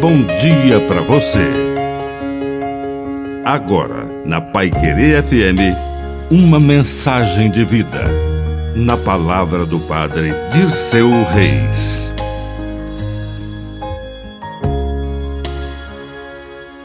bom dia para você. Agora, na Pai Querer FM, uma mensagem de vida. Na palavra do Padre Dirceu Reis.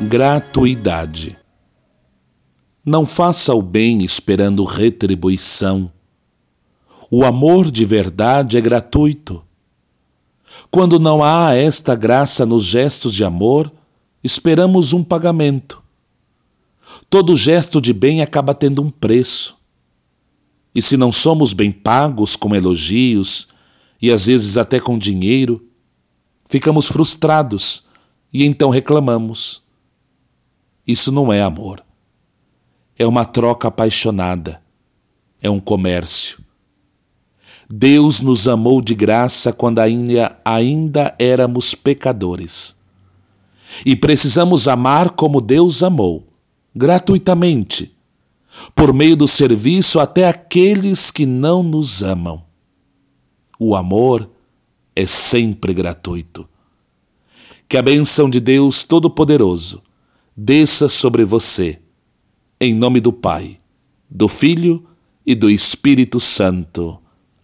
Gratuidade. Não faça o bem esperando retribuição. O amor de verdade é gratuito quando não há esta graça nos gestos de amor, esperamos um pagamento. Todo gesto de bem acaba tendo um preço. E se não somos bem pagos com elogios e às vezes até com dinheiro, ficamos frustrados e então reclamamos. Isso não é amor. É uma troca apaixonada. É um comércio. Deus nos amou de graça quando ainda, ainda éramos pecadores. E precisamos amar como Deus amou, gratuitamente, por meio do serviço até aqueles que não nos amam. O amor é sempre gratuito. Que a bênção de Deus Todo-Poderoso desça sobre você, em nome do Pai, do Filho e do Espírito Santo.